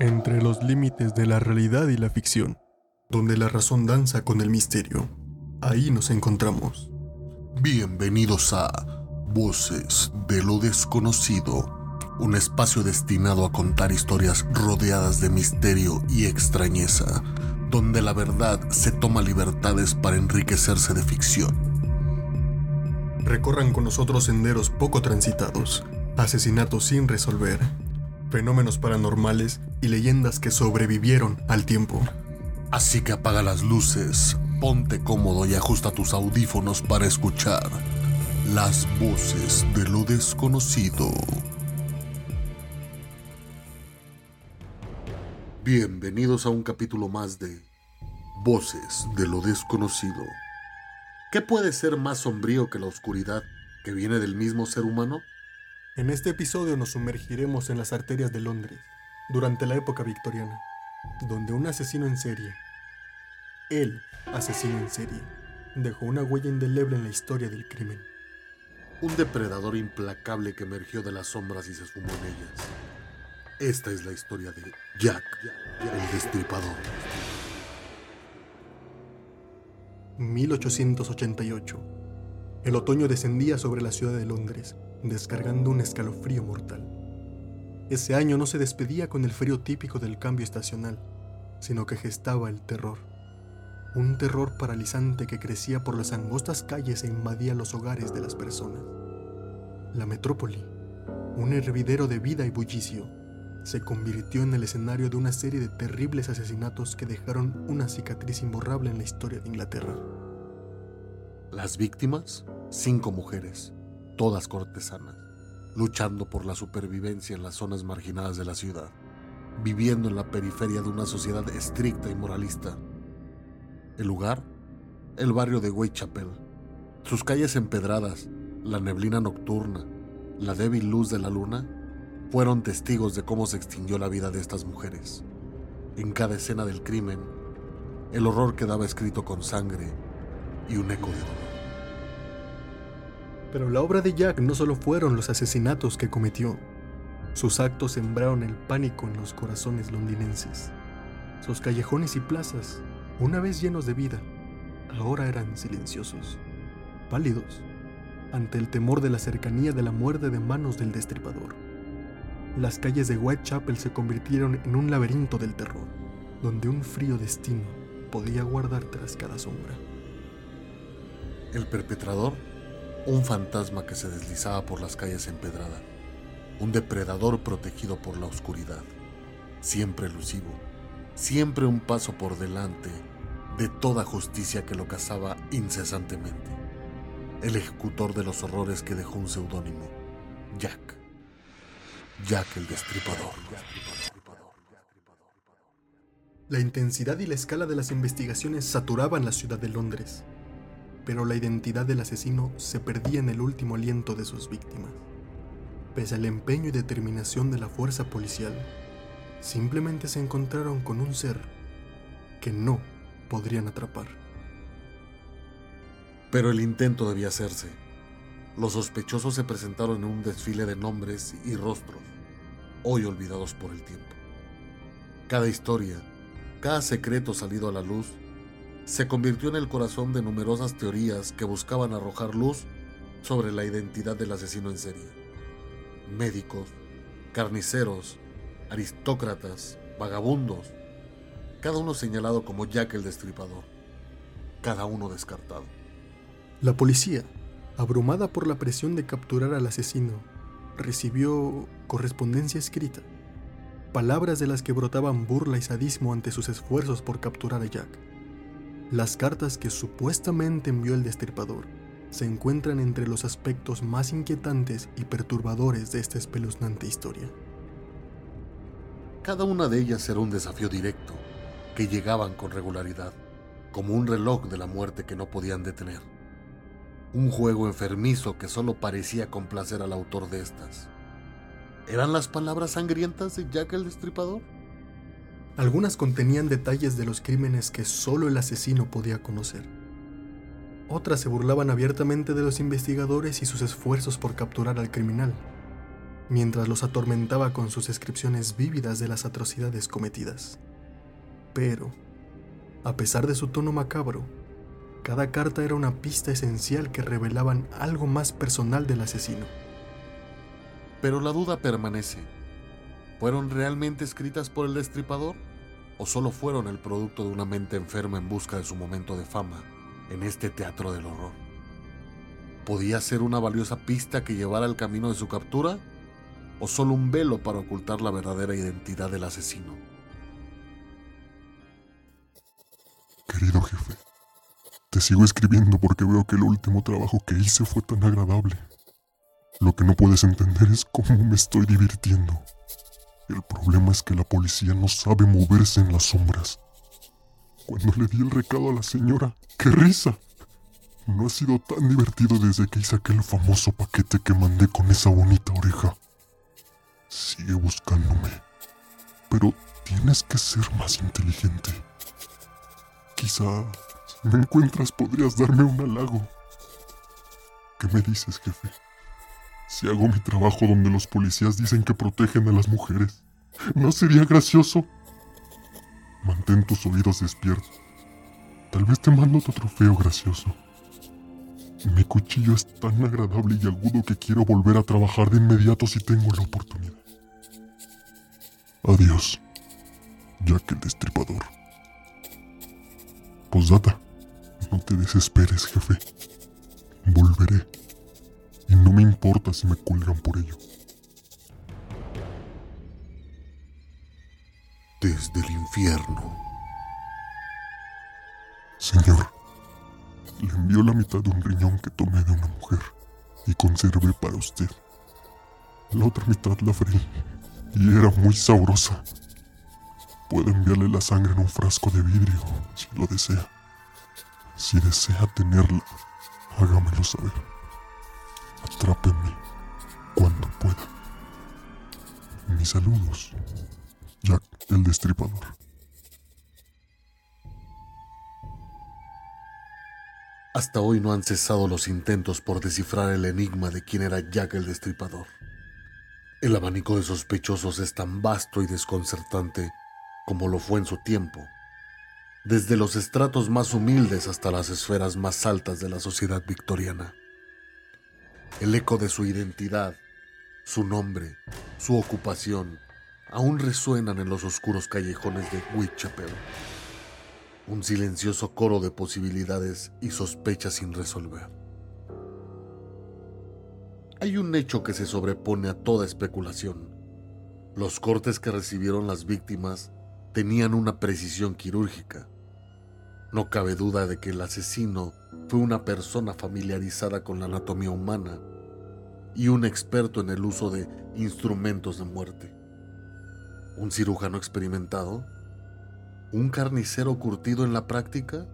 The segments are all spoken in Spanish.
entre los límites de la realidad y la ficción, donde la razón danza con el misterio. Ahí nos encontramos. Bienvenidos a Voces de lo Desconocido, un espacio destinado a contar historias rodeadas de misterio y extrañeza, donde la verdad se toma libertades para enriquecerse de ficción. Recorran con nosotros senderos poco transitados, asesinatos sin resolver, fenómenos paranormales y leyendas que sobrevivieron al tiempo. Así que apaga las luces, ponte cómodo y ajusta tus audífonos para escuchar las voces de lo desconocido. Bienvenidos a un capítulo más de Voces de lo desconocido. ¿Qué puede ser más sombrío que la oscuridad que viene del mismo ser humano? En este episodio nos sumergiremos en las arterias de Londres, durante la época victoriana, donde un asesino en serie, el asesino en serie, dejó una huella indeleble en la historia del crimen. Un depredador implacable que emergió de las sombras y se esfumó en ellas. Esta es la historia de Jack, el destripador. 1888. El otoño descendía sobre la ciudad de Londres descargando un escalofrío mortal. Ese año no se despedía con el frío típico del cambio estacional, sino que gestaba el terror. Un terror paralizante que crecía por las angostas calles e invadía los hogares de las personas. La metrópoli, un hervidero de vida y bullicio, se convirtió en el escenario de una serie de terribles asesinatos que dejaron una cicatriz imborrable en la historia de Inglaterra. Las víctimas, cinco mujeres, todas cortesanas, luchando por la supervivencia en las zonas marginadas de la ciudad, viviendo en la periferia de una sociedad estricta y moralista. El lugar, el barrio de Whitechapel, sus calles empedradas, la neblina nocturna, la débil luz de la luna, fueron testigos de cómo se extinguió la vida de estas mujeres. En cada escena del crimen, el horror quedaba escrito con sangre y un eco de dolor. Pero la obra de Jack no solo fueron los asesinatos que cometió. Sus actos sembraron el pánico en los corazones londinenses. Sus callejones y plazas, una vez llenos de vida, ahora eran silenciosos, pálidos, ante el temor de la cercanía de la muerte de manos del destripador. Las calles de Whitechapel se convirtieron en un laberinto del terror, donde un frío destino podía guardar tras cada sombra. El perpetrador un fantasma que se deslizaba por las calles empedradas, un depredador protegido por la oscuridad, siempre elusivo, siempre un paso por delante de toda justicia que lo cazaba incesantemente, el ejecutor de los horrores que dejó un seudónimo, Jack, Jack el Destripador. La intensidad y la escala de las investigaciones saturaban la ciudad de Londres pero la identidad del asesino se perdía en el último aliento de sus víctimas. Pese al empeño y determinación de la fuerza policial, simplemente se encontraron con un ser que no podrían atrapar. Pero el intento debía hacerse. Los sospechosos se presentaron en un desfile de nombres y rostros, hoy olvidados por el tiempo. Cada historia, cada secreto salido a la luz, se convirtió en el corazón de numerosas teorías que buscaban arrojar luz sobre la identidad del asesino en serie. Médicos, carniceros, aristócratas, vagabundos, cada uno señalado como Jack el Destripador, cada uno descartado. La policía, abrumada por la presión de capturar al asesino, recibió correspondencia escrita, palabras de las que brotaban burla y sadismo ante sus esfuerzos por capturar a Jack. Las cartas que supuestamente envió el destripador se encuentran entre los aspectos más inquietantes y perturbadores de esta espeluznante historia. Cada una de ellas era un desafío directo, que llegaban con regularidad, como un reloj de la muerte que no podían detener. Un juego enfermizo que solo parecía complacer al autor de estas. ¿Eran las palabras sangrientas de Jack el Destripador? Algunas contenían detalles de los crímenes que solo el asesino podía conocer. Otras se burlaban abiertamente de los investigadores y sus esfuerzos por capturar al criminal. mientras los atormentaba con sus descripciones vívidas de las atrocidades cometidas. Pero, a pesar de su tono macabro, cada carta era una pista esencial que revelaban algo más personal del asesino. Pero la duda permanece. ¿Fueron realmente escritas por el destripador? ¿O solo fueron el producto de una mente enferma en busca de su momento de fama en este teatro del horror? ¿Podía ser una valiosa pista que llevara al camino de su captura? ¿O solo un velo para ocultar la verdadera identidad del asesino? Querido jefe, te sigo escribiendo porque veo que el último trabajo que hice fue tan agradable. Lo que no puedes entender es cómo me estoy divirtiendo. El problema es que la policía no sabe moverse en las sombras. Cuando le di el recado a la señora, ¡qué risa! No ha sido tan divertido desde que hice aquel famoso paquete que mandé con esa bonita oreja. Sigue buscándome. Pero tienes que ser más inteligente. Quizá, si me encuentras, podrías darme un halago. ¿Qué me dices, jefe? Si hago mi trabajo donde los policías dicen que protegen a las mujeres, ¿no sería gracioso? Mantén tus oídos despiertos. Tal vez te mando otro trofeo gracioso. Mi cuchillo es tan agradable y agudo que quiero volver a trabajar de inmediato si tengo la oportunidad. Adiós, Jack el Destripador. Posdata, no te desesperes, jefe. Volveré. No me importa si me cuelgan por ello. Desde el infierno. Señor, le envió la mitad de un riñón que tomé de una mujer y conservé para usted. La otra mitad la freí y era muy sabrosa. Puedo enviarle la sangre en un frasco de vidrio si lo desea. Si desea tenerla, hágamelo saber. Atrápenme cuando pueda. Mis saludos, Jack el Destripador. Hasta hoy no han cesado los intentos por descifrar el enigma de quién era Jack el Destripador. El abanico de sospechosos es tan vasto y desconcertante como lo fue en su tiempo, desde los estratos más humildes hasta las esferas más altas de la sociedad victoriana. El eco de su identidad, su nombre, su ocupación, aún resuenan en los oscuros callejones de Whitechapel. Un silencioso coro de posibilidades y sospechas sin resolver. Hay un hecho que se sobrepone a toda especulación. Los cortes que recibieron las víctimas tenían una precisión quirúrgica. No cabe duda de que el asesino fue una persona familiarizada con la anatomía humana y un experto en el uso de instrumentos de muerte. ¿Un cirujano experimentado? ¿Un carnicero curtido en la práctica?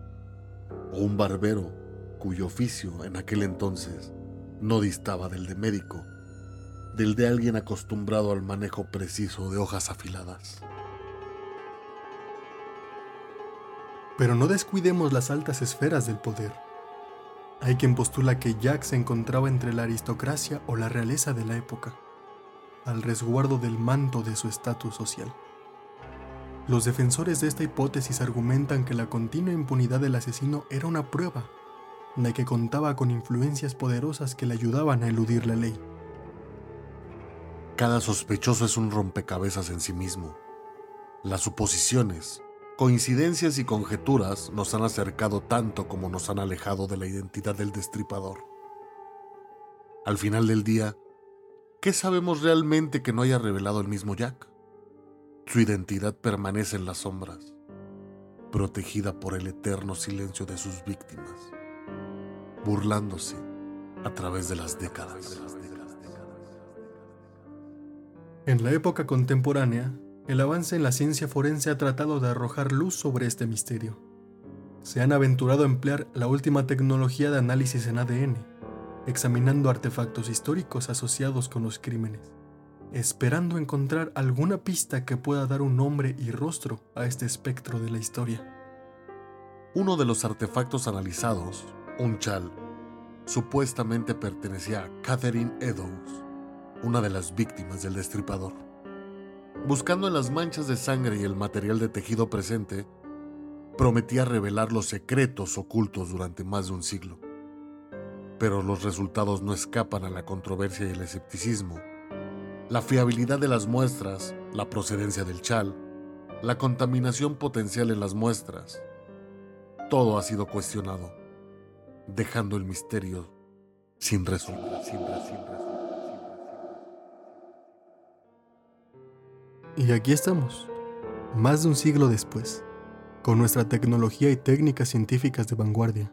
¿O un barbero cuyo oficio en aquel entonces no distaba del de médico, del de alguien acostumbrado al manejo preciso de hojas afiladas? Pero no descuidemos las altas esferas del poder. Hay quien postula que Jack se encontraba entre la aristocracia o la realeza de la época, al resguardo del manto de su estatus social. Los defensores de esta hipótesis argumentan que la continua impunidad del asesino era una prueba de que contaba con influencias poderosas que le ayudaban a eludir la ley. Cada sospechoso es un rompecabezas en sí mismo. Las suposiciones, coincidencias y conjeturas nos han acercado tanto como nos han alejado de la identidad del destripador. Al final del día, ¿qué sabemos realmente que no haya revelado el mismo Jack? Su identidad permanece en las sombras, protegida por el eterno silencio de sus víctimas, burlándose a través de las décadas. En la época contemporánea, el avance en la ciencia forense ha tratado de arrojar luz sobre este misterio. Se han aventurado a emplear la última tecnología de análisis en ADN, examinando artefactos históricos asociados con los crímenes, esperando encontrar alguna pista que pueda dar un nombre y rostro a este espectro de la historia. Uno de los artefactos analizados, un chal, supuestamente pertenecía a Catherine Eddowes, una de las víctimas del destripador. Buscando en las manchas de sangre y el material de tejido presente, prometía revelar los secretos ocultos durante más de un siglo. Pero los resultados no escapan a la controversia y el escepticismo. La fiabilidad de las muestras, la procedencia del chal, la contaminación potencial en las muestras, todo ha sido cuestionado, dejando el misterio sin resolver. Y aquí estamos, más de un siglo después, con nuestra tecnología y técnicas científicas de vanguardia,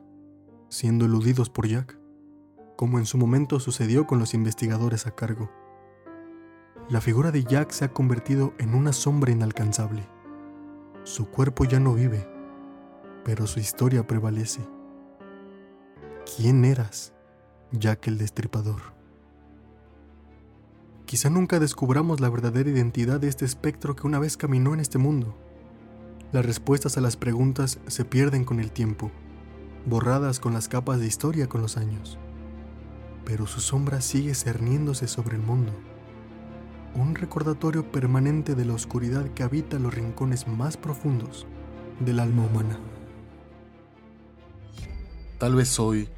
siendo eludidos por Jack, como en su momento sucedió con los investigadores a cargo. La figura de Jack se ha convertido en una sombra inalcanzable. Su cuerpo ya no vive, pero su historia prevalece. ¿Quién eras, Jack el Destripador? Quizá nunca descubramos la verdadera identidad de este espectro que una vez caminó en este mundo. Las respuestas a las preguntas se pierden con el tiempo, borradas con las capas de historia con los años. Pero su sombra sigue cerniéndose sobre el mundo. Un recordatorio permanente de la oscuridad que habita los rincones más profundos del alma humana. Tal vez hoy,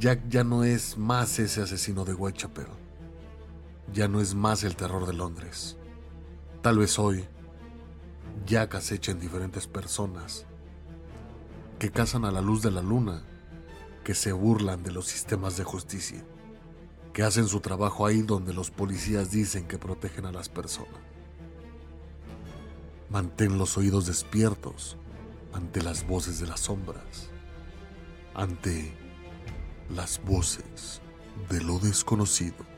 Jack ya no es más ese asesino de Whitechapel ya no es más el terror de Londres. Tal vez hoy, Jack acecha en diferentes personas que cazan a la luz de la luna, que se burlan de los sistemas de justicia, que hacen su trabajo ahí donde los policías dicen que protegen a las personas. Mantén los oídos despiertos ante las voces de las sombras, ante las voces de lo desconocido.